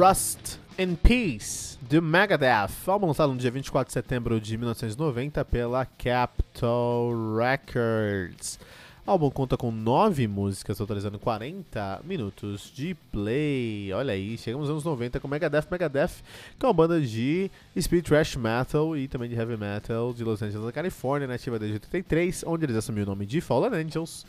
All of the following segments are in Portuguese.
Rust in Peace, do Megadeth, álbum lançado no dia 24 de setembro de 1990 pela Capitol Records. O álbum conta com nove músicas, totalizando 40 minutos de play. Olha aí, chegamos aos anos 90 com Megadeth. Megadeth, que é uma banda de speed thrash metal e também de heavy metal de Los Angeles, na Califórnia, nativa desde 83, onde eles assumiram o nome de Fallen Angels.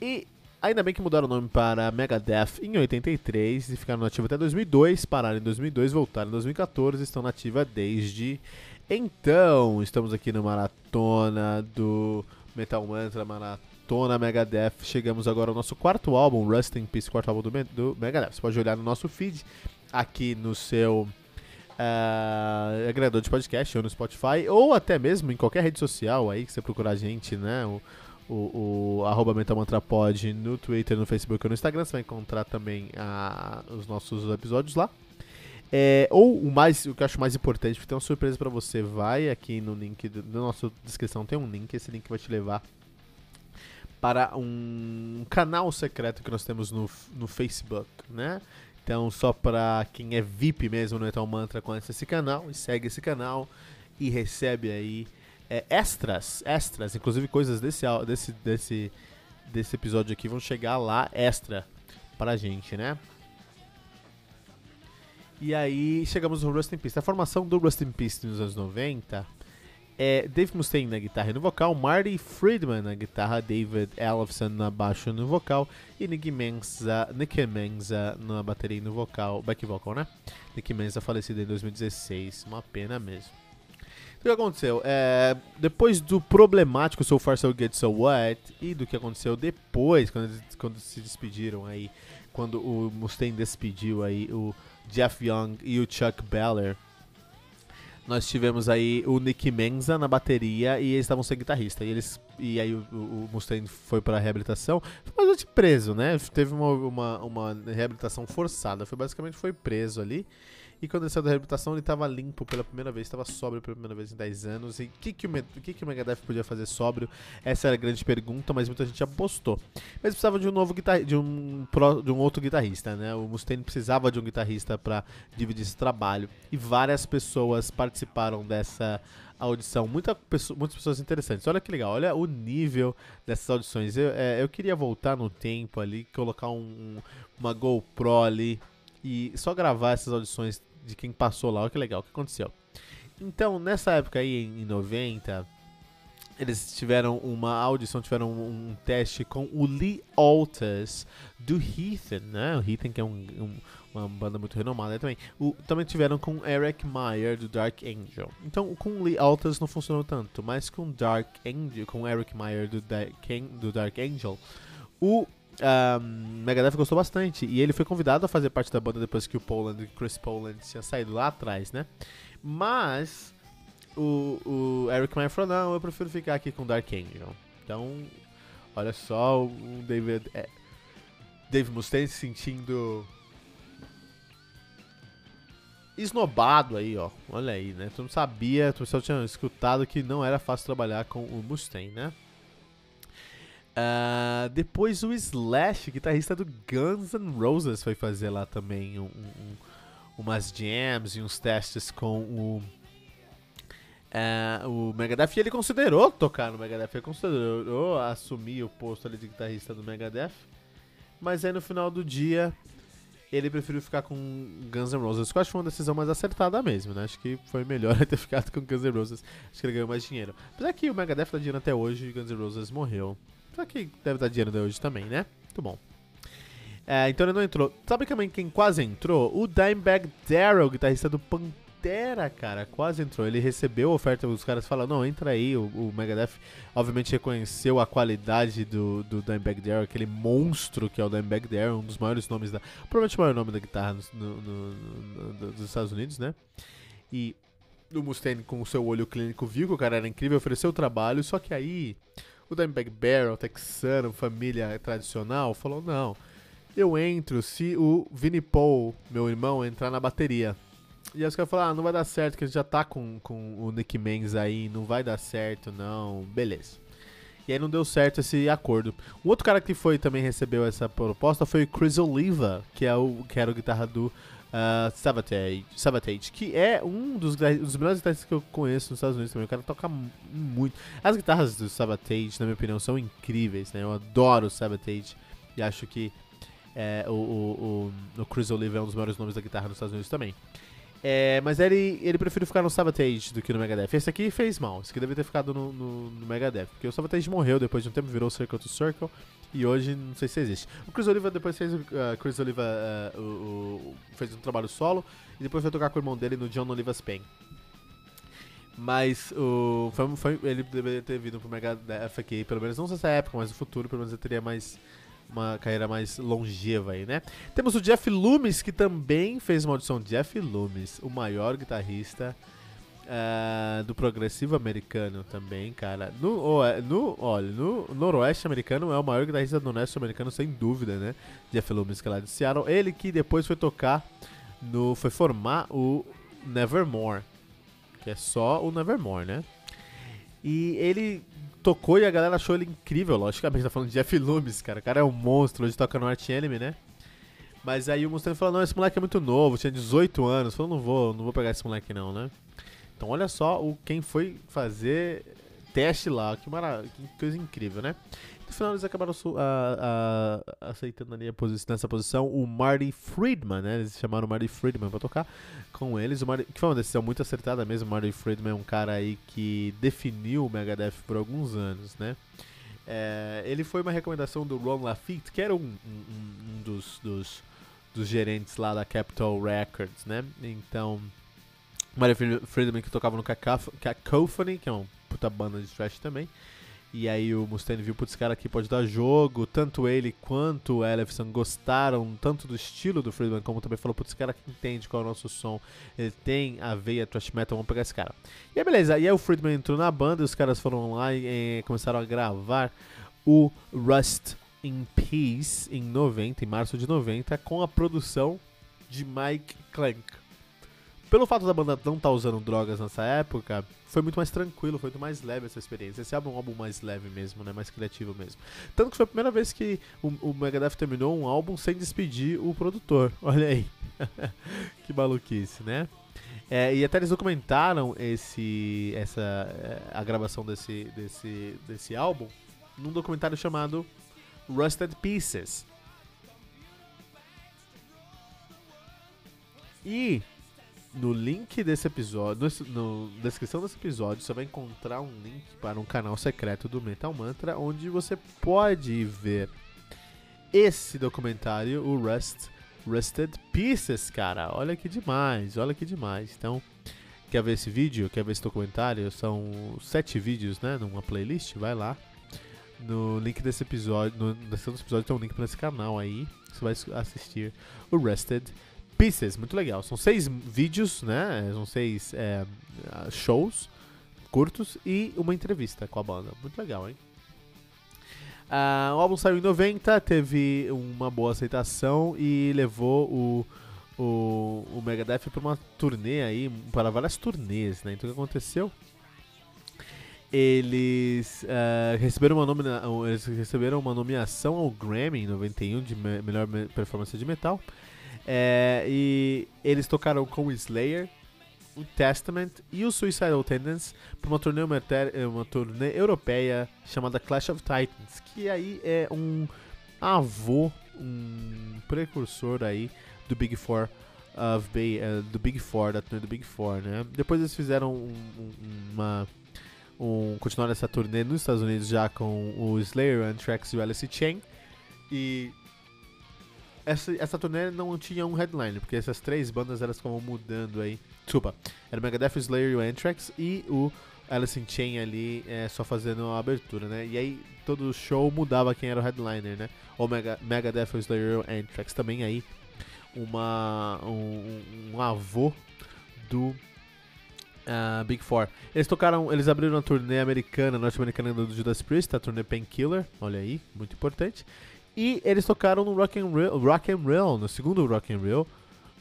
E Ainda bem que mudaram o nome para Megadeth em 83 e ficaram nativos até 2002, pararam em 2002, voltaram em 2014 estão nativa desde então. Estamos aqui no Maratona do Metal Mantra, Maratona Megadeth. Chegamos agora ao nosso quarto álbum, Rust in Peace, quarto álbum do, do Megadeth. Você pode olhar no nosso feed, aqui no seu uh, agregador de podcast ou no Spotify, ou até mesmo em qualquer rede social aí que você procurar a gente, né? O, o, o arroba MetalMantraPod no Twitter, no Facebook ou no Instagram. Você vai encontrar também a, os nossos episódios lá. É, ou o mais, o que eu acho mais importante, porque tem uma surpresa para você, vai aqui no link do, na nossa descrição tem um link, esse link vai te levar para um canal secreto que nós temos no, no Facebook, né? Então, só para quem é VIP mesmo no Metal Mantra, conhece esse canal e segue esse canal e recebe aí é, extras, extras, inclusive coisas desse, desse, desse, desse episódio aqui vão chegar lá extra pra gente, né? E aí chegamos no Rust in Peace. A formação do Rust in Peace nos anos 90 é Dave Mustaine na guitarra e no vocal, Marty Friedman na guitarra, David Ellefson na baixo e no vocal e Nick Menza, Nick Menza na bateria e no vocal, back vocal, né? Nick Menza falecido em 2016, uma pena mesmo. O que aconteceu? É, depois do problemático So Far So Good So What e do que aconteceu depois, quando, quando se despediram aí, quando o Mustaine despediu aí o Jeff Young e o Chuck Beller, nós tivemos aí o Nick Menza na bateria e eles estavam sem guitarrista. E, eles, e aí o, o Mustaine foi para reabilitação. Foi bastante preso, né? Teve uma, uma, uma reabilitação forçada. Foi basicamente foi preso ali. E quando ele saiu da reabilitação, ele estava limpo pela primeira vez, estava sóbrio pela primeira vez em 10 anos. E o que, que, o, que, que o Megadeth podia fazer sóbrio? Essa era a grande pergunta, mas muita gente apostou. Mas precisava de um novo guitarrista, de um, de um outro guitarrista, né? O Mustaine precisava de um guitarrista para dividir esse trabalho. E várias pessoas participaram dessa audição. Muita muitas pessoas interessantes. Olha que legal, olha o nível dessas audições. Eu, é, eu queria voltar no tempo ali, colocar um, uma GoPro ali e só gravar essas audições de quem passou lá. Olha que legal, o que aconteceu. Então, nessa época aí, em 90, eles tiveram uma audição, tiveram um, um teste com o Lee Altas do Heathen, né? O Heathen que é um, um, uma banda muito renomada também. O, também tiveram com Eric Meyer do Dark Angel. Então, com o Lee Altas não funcionou tanto, mas com Dark Angel, com Eric Meyer do, Dark, do Dark Angel, o um, Megadeth gostou bastante e ele foi convidado a fazer parte da banda depois que o Poland, Chris Poland tinha saído lá atrás, né? Mas o, o Eric Meyer falou: não, eu prefiro ficar aqui com Dark Angel. Então, olha só, o David, é, Dave Mustaine se sentindo esnobado aí, ó. Olha aí, né? Tu não sabia, tu só tinha escutado que não era fácil trabalhar com o Mustaine, né? Uh, depois o Slash, guitarrista do Guns N' Roses, foi fazer lá também um, um, umas jams e uns testes com o, uh, o Megadeth. E ele considerou tocar no Megadeth, ele considerou assumir o posto ali de guitarrista do Megadeth. Mas aí no final do dia ele preferiu ficar com Guns N' Roses. Que eu acho que foi uma decisão mais acertada mesmo, né? Acho que foi melhor ter ficado com Guns N' Roses. Acho que ele ganhou mais dinheiro. Apesar que o Megadeth dá dinheiro até hoje e Guns N' Roses morreu. Só que deve dar dinheiro hoje também, né? Muito bom. É, então ele não entrou. Sabe também quem quase entrou? O Dimebag Darrell, guitarrista do Pantera, cara, quase entrou. Ele recebeu a oferta, os caras falaram, não, entra aí. O, o Megadeth obviamente reconheceu a qualidade do, do Dimebag Darrell, aquele monstro que é o Dimebag Darrell, um dos maiores nomes da... Provavelmente o maior nome da guitarra no, no, no, dos Estados Unidos, né? E o Mustaine, com o seu olho clínico, viu que o cara era incrível, ofereceu o trabalho, só que aí o Dimebag Barrel, texano, família tradicional, falou, não eu entro se o Vinnie Paul, meu irmão, entrar na bateria. E aí os caras falaram, ah, não vai dar certo, que a gente já tá com, com o Nick Menz aí, não vai dar certo, não. Beleza. E aí não deu certo esse acordo. Um outro cara que foi também recebeu essa proposta foi o Chris Oliva, que, é o, que era o guitarra do uh, Savatage, Savatage, que é um dos, dos melhores guitarristas que eu conheço nos Estados Unidos também. O cara toca muito. As guitarras do Savatage, na minha opinião, são incríveis, né? Eu adoro o Savatage e acho que é, o, o, o, o, Chris Oliver é um dos maiores nomes da guitarra nos Estados Unidos também. É, mas ele, ele ficar no Savatage do que no Megadeth. Esse aqui fez mal, esse aqui deve ter ficado no, no, no Megadeth. Porque o Savatage morreu depois de um tempo, virou Circle to Circle. E hoje não sei se existe. O Chris Oliver depois fez. Uh, Chris Oliver uh, o, fez um trabalho solo. E depois foi tocar com o irmão dele no John Oliver's Pain. Mas o, foi, foi, ele deveria ter vindo pro Megadeth aqui, pelo menos não nessa época, mas no futuro, pelo menos ele teria mais uma carreira mais longeva aí, né? Temos o Jeff Loomis, que também fez uma audição. Jeff Loomis, o maior guitarrista uh, do progressivo americano também, cara. No, no, olha, no noroeste americano é o maior guitarrista do noroeste americano, sem dúvida, né? Jeff Loomis, que é lá de Seattle. Ele que depois foi tocar no... foi formar o Nevermore, que é só o Nevermore, né? E ele tocou e a galera achou ele incrível, logicamente, tá falando de Jeff Loomis, cara. O cara é um monstro, hoje toca no Art Enemy, né? Mas aí o Mustaine falou, não, esse moleque é muito novo, tinha 18 anos. Falou, não vou, não vou pegar esse moleque não, né? Então olha só o quem foi fazer teste lá, que, que coisa incrível, né? No final eles acabaram a, a, aceitando ali nessa posição o Marty Friedman, né? Eles chamaram o Marty Friedman pra tocar com eles. O Marty, que foi uma decisão muito acertada mesmo. O Marty Friedman é um cara aí que definiu o Megadeth por alguns anos, né? É, ele foi uma recomendação do Ron Lafitte, que era um, um, um dos, dos, dos, gerentes lá da Capitol Records, né? Então, Marty Friedman que tocava no Cacophony, que é uma puta banda de thrash também. E aí o Mustaine viu, putz, esse cara aqui pode dar jogo. Tanto ele quanto o Ellefson gostaram tanto do estilo do Friedman, como também falou, putz, esse cara que entende qual é o nosso som. Ele tem a veia thrash metal, vamos pegar esse cara. E aí beleza, e aí o Friedman entrou na banda e os caras foram lá e, e começaram a gravar o Rust in Peace em 90, em março de 90, com a produção de Mike Clank pelo fato da banda não estar tá usando drogas nessa época, foi muito mais tranquilo, foi muito mais leve essa experiência. Esse álbum é um álbum mais leve mesmo, né? Mais criativo mesmo. Tanto que foi a primeira vez que o, o Megadeth terminou um álbum sem despedir o produtor. Olha aí. que maluquice, né? É, e até eles documentaram esse, essa, é, a gravação desse, desse, desse álbum num documentário chamado Rusted Pieces. E no link desse episódio, no, na descrição desse episódio, você vai encontrar um link para um canal secreto do Metal Mantra, onde você pode ver esse documentário, o Rust, Rusted Pieces, cara. Olha que demais, olha que demais. Então, quer ver esse vídeo? Quer ver esse documentário? São sete vídeos, né? Numa playlist, vai lá. No link desse episódio, no, na descrição desse episódio tem um link para esse canal aí. Você vai assistir o Rusted Pieces Pieces, muito legal. São seis vídeos, né? São seis é, shows curtos e uma entrevista com a banda. Muito legal, hein? Uh, o álbum saiu em 90, teve uma boa aceitação e levou o, o, o Megadeth para uma turnê aí, para várias turnês, né? Então o que aconteceu? Eles, uh, receberam uma nomina eles receberam uma nomeação ao Grammy em 91 de me melhor performance de metal. É, e eles tocaram com o Slayer, o Testament e o Suicidal Tendencies para uma turnê, uma turnê europeia chamada Clash of Titans, que aí é um avô, um precursor aí do Big Four of Bay, uh, do Big Four, da turnê do Big Four, né? Depois eles fizeram um, um, uma um, continuaram essa turnê nos Estados Unidos já com o Slayer, Anthrax e o Alice Chain e essa, essa turnê não tinha um headliner, porque essas três bandas elas ficavam mudando aí. Desculpa, era o Megadeth, o Slayer e o Anthrax e o Alice in Chain ali é, só fazendo a abertura, né? E aí todo show mudava quem era o headliner, né? Ou Mega, Megadeth, o Slayer e o Anthrax também aí uma um, um avô do uh, Big Four. Eles tocaram, eles abriram a turnê americana, norte-americana do Judas Priest, a turnê Painkiller, olha aí, muito importante. E eles tocaram no Rock and Roll, Rock and Roll no segundo Rock and Roll,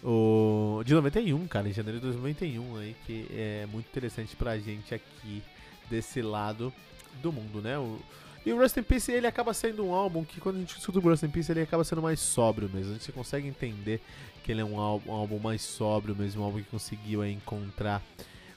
o, de 91, cara, em janeiro de 2091, aí, que é muito interessante pra gente aqui desse lado do mundo, né? O, e o Rust in Peace, ele acaba sendo um álbum que quando a gente escuta o Rust in Peace, ele acaba sendo mais sóbrio mesmo. A gente consegue entender que ele é um álbum, um álbum mais sóbrio mesmo, um álbum que conseguiu aí, encontrar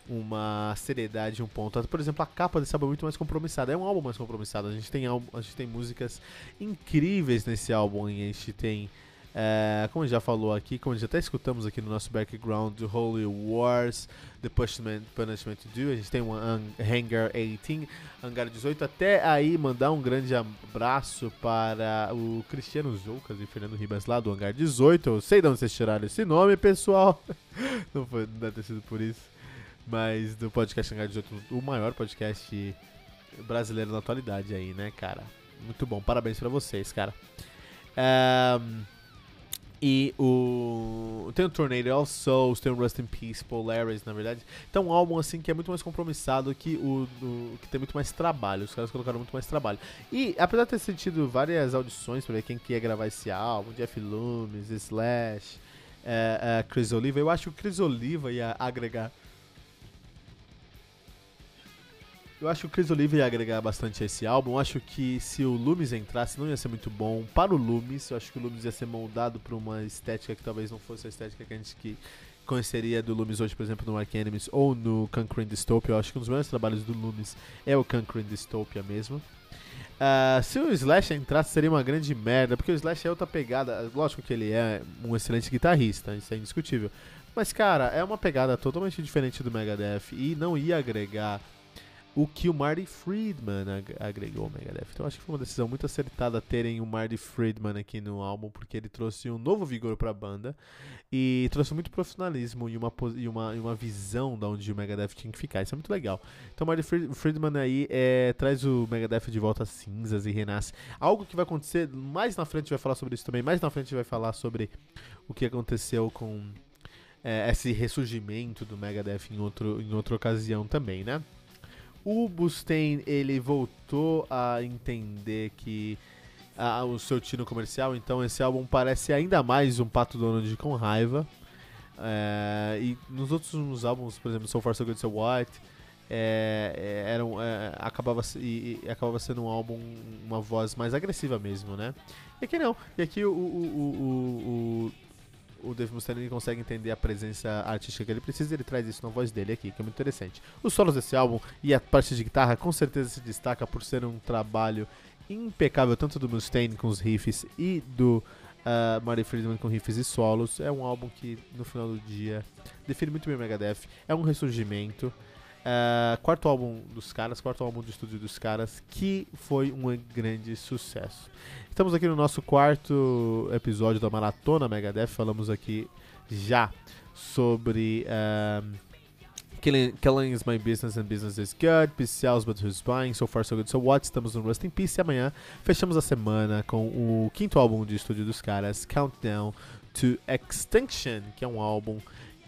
uma seriedade, um ponto. Por exemplo, a capa desse álbum é muito mais compromissada. É um álbum mais compromissado. A gente tem, álbum, a gente tem músicas incríveis nesse álbum. A gente tem, é, como a gente já falou aqui, como a gente até escutamos aqui no nosso background, Holy Wars, The Punishment, Punishment Do. A gente tem um Hangar 18, Hangar 18. Até aí, mandar um grande abraço para o Cristiano Zoucas e Fernando Ribas lá do Hangar 18. Eu sei de onde vocês tiraram esse nome, pessoal. não, foi, não deve ter sido por isso mas do podcast Hangar 18, o maior podcast brasileiro na atualidade aí, né, cara? Muito bom, parabéns pra vocês, cara. Um, e o. Tem o Tornado All Souls, tem o Rust in Peace, Polaris, na verdade. Então, um álbum assim que é muito mais compromissado que o. Que tem muito mais trabalho. Os caras colocaram muito mais trabalho. E apesar de ter sentido várias audições pra ver quem quer gravar esse álbum, Jeff Loomis, Slash, é, é, Chris Oliva, eu acho que o Chris Oliva ia agregar Eu acho que o Chris Oliver ia agregar bastante a esse álbum. Eu acho que se o Loomis entrasse, não ia ser muito bom. Para o Loomis, eu acho que o Loomis ia ser moldado para uma estética que talvez não fosse a estética que a gente que conheceria do Loomis hoje, por exemplo, no Ark Enemies ou no Conquering Dystopia. Eu acho que um dos melhores trabalhos do Loomis é o Conquering Dystopia mesmo. Uh, se o Slash entrasse, seria uma grande merda, porque o Slash é outra pegada. Lógico que ele é um excelente guitarrista, isso é indiscutível. Mas, cara, é uma pegada totalmente diferente do Megadeth e não ia agregar o que o Marty Friedman ag agregou ao Megadeth. Então acho que foi uma decisão muito acertada terem o Marty Friedman aqui no álbum, porque ele trouxe um novo vigor para a banda e trouxe muito profissionalismo e uma, e uma, e uma visão de onde o Megadeth tinha que ficar. Isso é muito legal. Então o Marty Friedman aí é, traz o Megadeth de volta às cinzas e renasce. Algo que vai acontecer, mais na frente vai falar sobre isso também, mais na frente vai falar sobre o que aconteceu com é, esse ressurgimento do Megadeth em, outro, em outra ocasião também, né? O Mustaine, ele voltou a entender que a, o seu tino comercial, então esse álbum parece ainda mais um Pato Donald com raiva. É, e nos outros álbuns, por exemplo, So Far So Good So What, é, é, é, acabava, e, e, acabava sendo um álbum, uma voz mais agressiva mesmo, né? E aqui não. E aqui o, o, o, o o Dave Mustaine consegue entender a presença artística que ele precisa ele traz isso na voz dele aqui, que é muito interessante. Os solos desse álbum e a parte de guitarra com certeza se destaca por ser um trabalho impecável, tanto do Mustaine com os riffs e do uh, Marty Friedman com riffs e solos. É um álbum que, no final do dia, define muito bem o Megadeth. É um ressurgimento. Uh, quarto álbum dos caras, quarto álbum do estúdio dos caras, que foi um grande sucesso. Estamos aqui no nosso quarto episódio da Maratona Megadeth. Falamos aqui já sobre um, Killing, Killing is My Business and Business is Good, Peace Sells But Who's Buying, So Far So Good So What. Estamos no Rust in Peace e amanhã fechamos a semana com o quinto álbum de estúdio dos caras, Countdown to Extinction, que é um álbum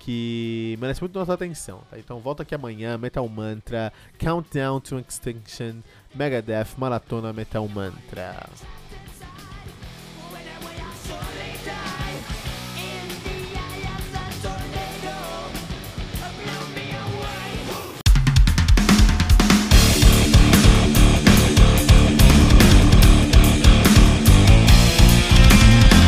que merece muito nossa atenção. Tá? Então volta aqui amanhã, Metal Mantra, Countdown to Extinction, Megadeth, Maratona Metal Mantra.